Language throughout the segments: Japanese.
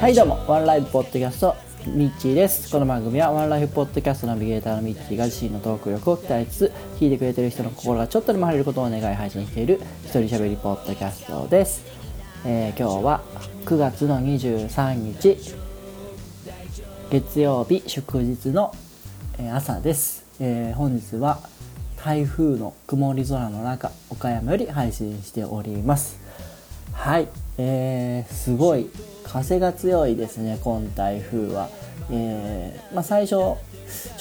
はいどうも。ワンライフポッドキャストミッチーです。この番組はワンライフポッドキャストナビゲーターのミッチーが自身のトーク力を鍛えつつ聞いてくれてる人の心がちょっとでも晴れることを願い配信している一人喋りポッドキャストです、えー今日は9月の23日月曜日祝日の朝です、えー本日は台風の曇り空の中岡山より配信しております。はい、えーすごい風が強いですね今台風は、えーまあ、最初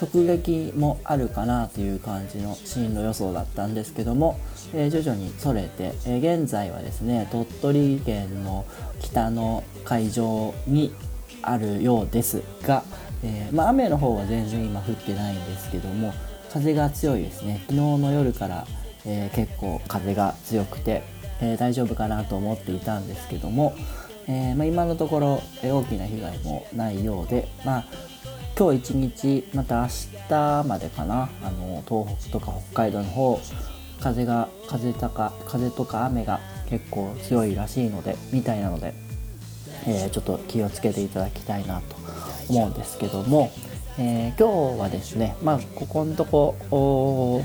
直撃もあるかなという感じの進路予想だったんですけども、えー徐々にそれて、えー現在はですね鳥取県の北の海上にあるようですが、えーまあ、雨の方は全然今降ってないんですけども風が強いですね。昨日の夜から、え結構風が強くて、えー大丈夫かなと思っていたんですけども、えーまあ、今のところ、え大きな被害もないようで、まあ、今日一日また明日までかなあの東北とか北海道の方風が風とか風とか雨が結構強いらしいのでみたいなので、えーちょっと気をつけていただきたいなと思うんですけども、えー今日はですねまあここのとこ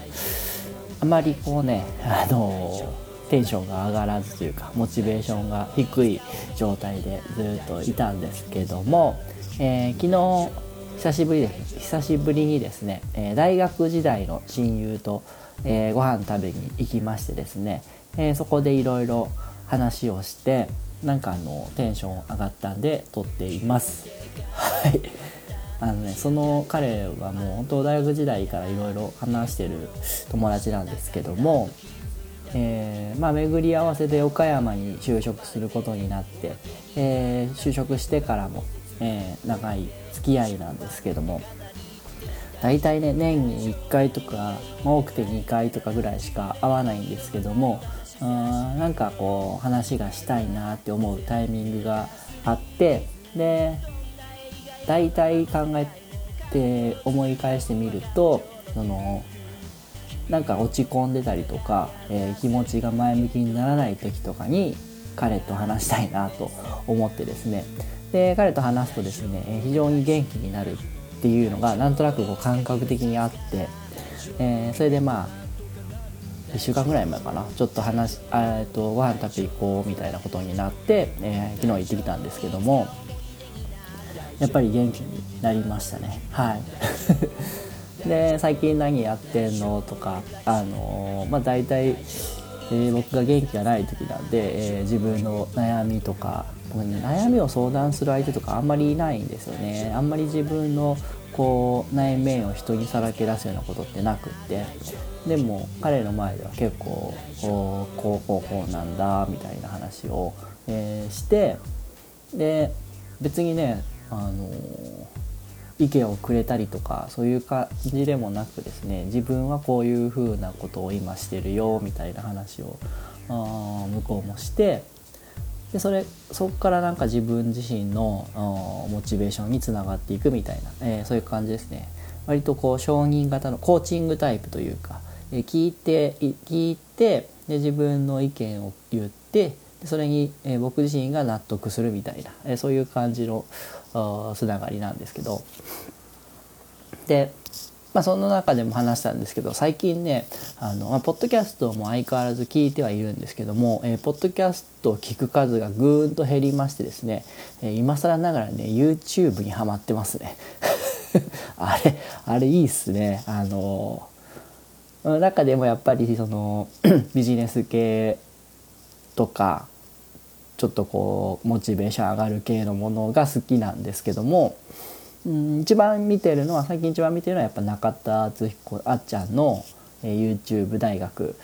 あまりこうねあのテンションが上がらずというかモチベーションが低い状態でずっといたんですけども、えー昨日久しぶりで久しぶりにですね、え大学時代の親友と、えーご飯食べに行きましてですね、えそこでいろいろ話をしてなんかあのテンション上がったんで撮っています。はいあのね、その彼はもう本当大学時代からいろいろ話してる友達なんですけども、えーまあ、巡り合わせで岡山に就職することになって、えー就職してからも、えー長い付き合いなんですけども大体ね年に1回とか、多くて2回とかぐらいしか会わないんですけどもうんなんかこう話がしたいなって思うタイミングがあってで大体考えて思い返してみるとそのなんか落ち込んでたりとか、えー気持ちが前向きにならない時とかに彼と話したいなと思ってですね。で彼と話すとですねえ非常に元気になるっていうのがなんとなくこう感覚的にあって、えーそれでまあ1週間ぐらい前かなちょっと話あーえっとご飯食べ行こうみたいなことになって、えー昨日行ってきたんですけどもやっぱり元気になりましたね。はい。で最近何やってんのとかあのまあ大体、え僕が元気がない時なんで、え自分の悩みとか僕ね悩みを相談する相手とかあんまりいないんですよね。あんまり自分のこう内面を人にさらけ出すようなことってなくってでも彼の前では結構こうこうこうこうなんだみたいな話を、えーしてで別にねあの意見をくれたりとかそういう感じでもなくですね自分はこういうふうなことを今してるよみたいな話をあ向こうもしてでそれそこからなんか自分自身のモチベーションにつながっていくみたいな、えーそういう感じですね。割とこう承認型のコーチングタイプというか、えー聞いて聞いてで自分の意見を言ってそれに、え僕自身が納得するみたいな、えそういう感じのつながりなんですけど。で、まあ、その中でも話したんですけど最近ねあの、まあ、ポッドキャストも相変わらず聞いてはいるんですけども、えーポッドキャストを聞く数がぐーんと減りましてですね、えー今更ながらね YouTube にはまってますね。あれあれいいっすね。あの中でもやっぱりその ビジネス系とかちょっとこうモチベーション上がる系のものが好きなんですけども、うん、一番見てるのは最近一番見てるのはやっぱ中田敦彦あっちゃんの、えー YouTube 大学、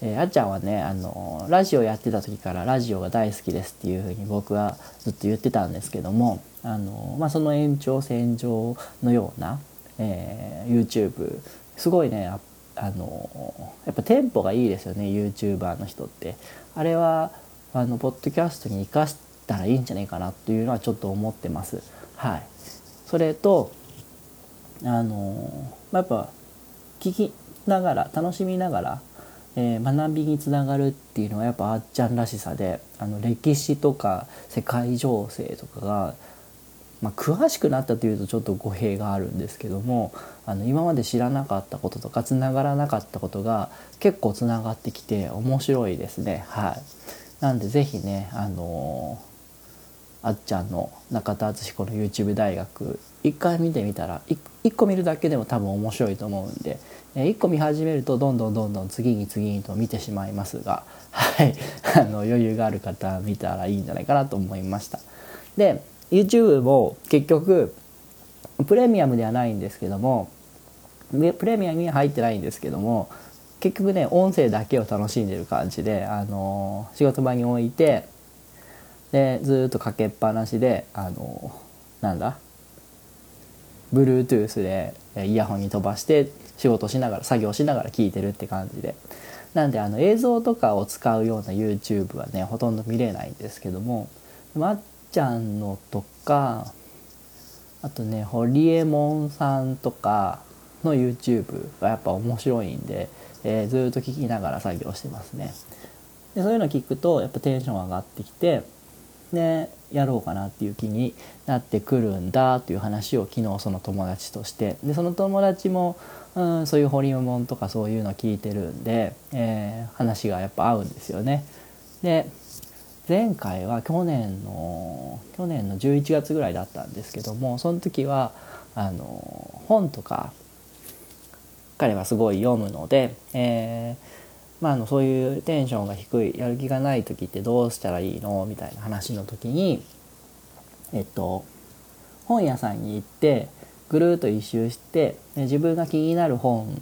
えーあっちゃんはねあのラジオやってた時からラジオが大好きですっていうふうに僕はずっと言ってたんですけどもあの、まあ、その延長線上のような、えー YouTube すごいねあのやっぱテンポがいいですよね YouTuber の人って。あれはあのポッドキャストに生かしたらいいんじゃないかなというのはちょっと思ってます。はい。それとあのまあやっぱ聞きながら楽しみながらえー、学びにつながるっていうのはやっぱあっちゃんらしさであの歴史とか世界情勢とかが、まあ、詳しくなったというとちょっと語弊があるんですけどもあの今まで知らなかったこととかつながらなかったことが結構つながってきて面白いですね。はい、なんで是非ね、あのー、あっちゃんの中田敦彦の YouTube 大学一回見てみたら一個見るだけでも多分面白いと思うんで1個見始めるとどんどんどんどん次に次にと見てしまいますが、はい、あの余裕がある方見たらいいんじゃないかなと思いました。で YouTube も結局プレミアムではないんですけどもプレミアムには入ってないんですけども結局ね音声だけを楽しんでる感じで、あの仕事場に置いてでずっとかけっぱなしで、あのなんだ？Bluetooth でイヤホンに飛ばして仕事しながら作業しながら聞いてるって感じで。なんであの映像とかを使うような YouTube はねほとんど見れないんですけどもまっちゃんのとかあとねホリエモンさんとかの YouTube がやっぱ面白いんで、えー、ずっと聞きながら作業してますねでそういうの聞くとやっぱテンション上がってきてでやろうかなっていう気になってくるんだという話を昨日その友達としてでその友達も、うん、そういうホリエモンとかそういうの聞いてるんで、えー、話がやっぱ合うんですよね。で前回は去年の去年の11月ぐらいだったんですけどもその時はあの本とか彼はすごい読むので、えーまあ、あのそういうテンションが低いやる気がない時ってどうしたらいいのみたいな話の時にえっと本屋さんに行ってぐるっと一周して自分が気になる本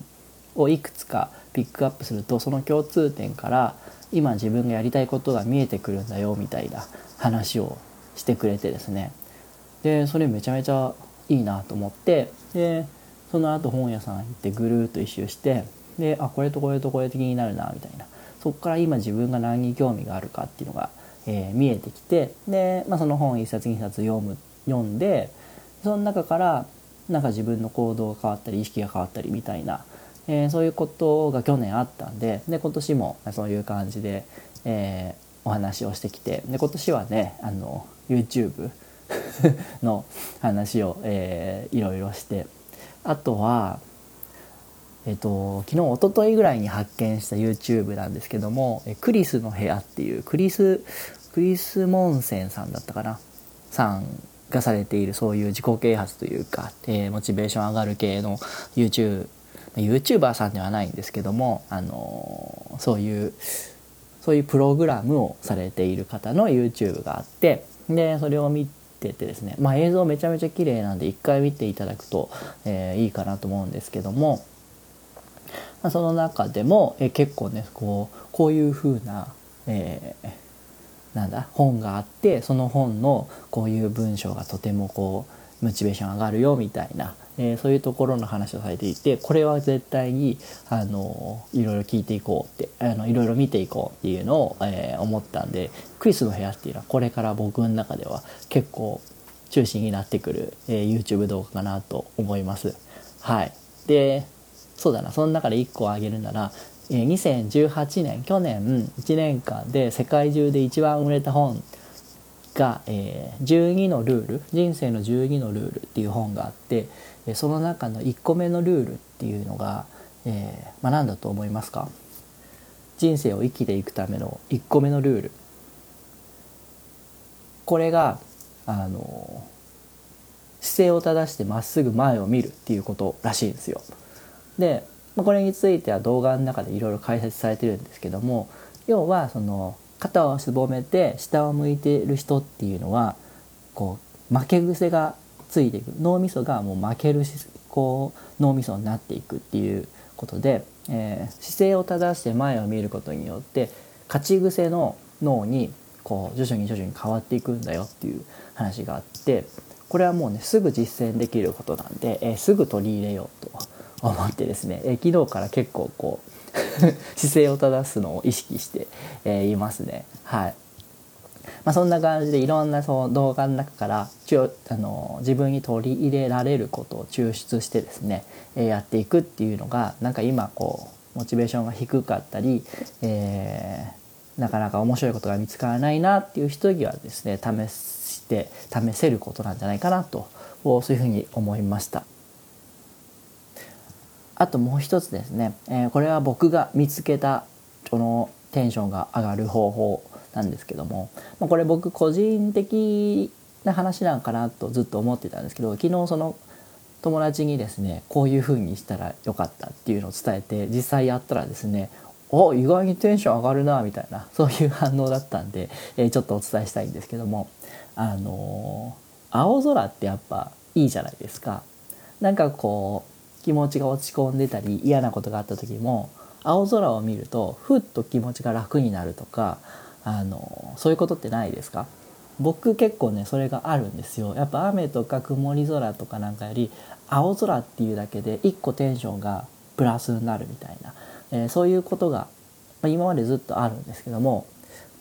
をいくつかピックアップするとその共通点から今自分がやりたいことが見えてくるんだよみたいな話をしてくれてですね。でそれめちゃめちゃいいなと思ってでその後本屋さん行ってぐるっと一周してであこれとこれとこれ的になるなみたいな。そこから今自分が何に興味があるかっていうのが、えー、見えてきてで、まあ、その本1冊2冊読む読んでその中からなんか自分の行動が変わったり意識が変わったりみたいな、えー、そういうことが去年あったんでで今年もそういう感じで、えー、お話をしてきてで今年はねあの YouTube の話を、えー、いろいろしてあとはえっと、昨日一昨日ぐらいに発見した YouTube なんですけども「クリスの部屋」っていうクリスクリス・モンセンさんだったかなさんがされているそういう自己啓発というか、えー、モチベーション上がる系の YouTube YouTuber さんではないんですけども、あのそういうそういうプログラムをされている方の YouTube があってでそれを見ててですね、まあ、映像めちゃめちゃ綺麗なんで一回見ていただくと、えー、いいかなと思うんですけどもまあ、その中でも、え結構ねこうこういう風な、えー、なんだ本があってその本のこういう文章がとてもこうモチベーション上がるよみたいな、えー、そういうところの話をされていてこれは絶対にあのいろいろ聞いていこうってあのいろいろ見ていこうっていうのを、えー、思ったんでクリスの部屋っていうのはこれから僕の中では結構中心になってくる、えー、YouTube 動画かなと思います。はい、でそうだなその中で1個挙げるなら2018年去年1年間で世界中で一番売れた本が、えー、12のルール人生の12のルールっていう本があってその中の1個目のルールっていうのが、えーまあ、何だと思いますか？人生を生きていくための1個目のルールこれがあの姿勢を正してまっすぐ前を見るっていうことらしいんですよ。でこれについては動画の中でいろいろ解説されてるんですけども要はその肩をすぼめて下を向いてる人っていうのはこう負け癖がついていく。脳みそがもう負けるこう脳みそになっていくっていうことで、えー、姿勢を正して前を見ることによって勝ち癖の脳にこう徐々に徐々に変わっていくんだよっていう話があってこれはもうねすぐ実践できることなんで、えー、すぐ取り入れようと思ってですね、え昨日から結構こう 姿勢を正すのを意識して、えー、いますね。はい。まあ、そんな感じでいろんなその動画の中からあの自分に取り入れられることを抽出してですね、えー、やっていくっていうのがなんか今こうモチベーションが低かったり、えー、なかなか面白いことが見つからないなっていう人にはですね試して試せることなんじゃないかなとそういうふうに思いました。あともう一つですね、えー、これは僕が見つけたこのテンションが上がる方法なんですけども、まあ、これ僕個人的な話なんかなとずっと思ってたんですけど昨日その友達にですねこういう風にしたらよかったっていうのを伝えて実際やったらですねお意外にテンション上がるなみたいなそういう反応だったんで、えー、ちょっとお伝えしたいんですけども。あのー、青空ってやっぱいいじゃないですか。なんかこう気持ちが落ち込んでたり嫌なことがあった時も青空を見るとふっと気持ちが楽になるとかあのそういうことってないですか？僕結構ねそれがあるんですよ。やっぱ雨とか曇り空とかなんかより青空っていうだけで一個テンションがプラスになるみたいな、えー、そういうことが、まあ、今までずっとあるんですけども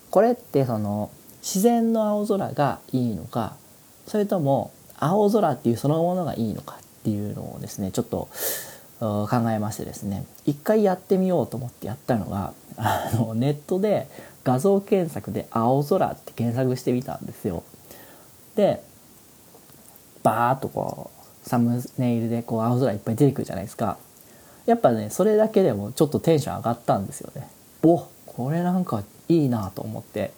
これってその自然の青空がいいのかそれとも青空っていうそのものがいいのかっていうのをですねちょっと考えましてですね一回やってみようと思ってやったのがあのネットで画像検索で「青空」って検索してみたんですよ。でバーッとこうサムネイルでこう青空いっぱい出てくるじゃないですか。やっぱねそれだけでもちょっとテンション上がったんですよね。おこれなんかいいなと思って。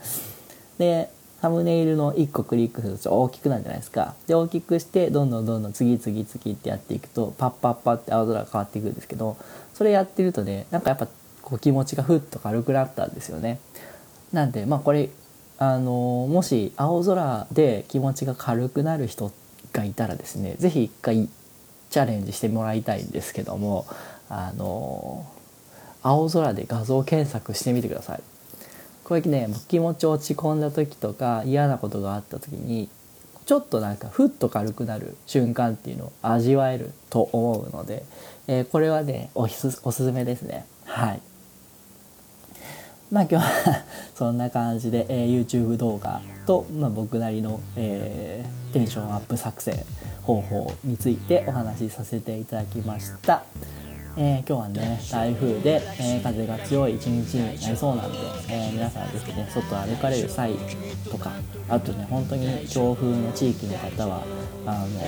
でサムネイルの1個クリックすると大きくなるじゃないですか。で大きくしてどんどんどんどん次々次ってやっていくとパッパッパって青空が変わっていくんですけどそれやってるとねなんかやっぱこう気持ちがふっと軽くなったんですよね。なんでまあこれあのもし青空で気持ちが軽くなる人がいたらですね是非一回チャレンジしてもらいたいんですけどもあの青空で画像検索してみてください。これね気持ち落ち込んだ時とか嫌なことがあった時にちょっとなんかふっと軽くなる瞬間っていうのを味わえると思うので、えー、これはねおすおすすめですねはいまあ今日は そんな感じで、えー、YouTube 動画と、まあ、僕なりの、えー、テンションアップ作成方法についてお話しさせていただきました。えー、今日はね台風で、えー、風が強い一日になりそうなので、えー、皆さんぜひね外歩かれる際とかあとね本当に強風の地域の方はあの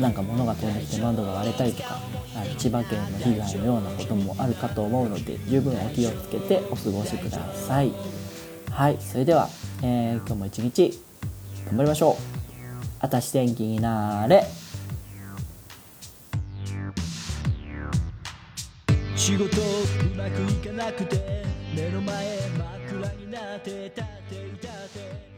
なんか物が飛んできて窓が割れたりとかあの千葉県の被害のようなこともあるかと思うので十分お気をつけてお過ごしください。はいそれでは、え今日も一日頑張りましょう。あたし天気になれ。仕事うまくいかなくて目の前真っ暗になって立っていたって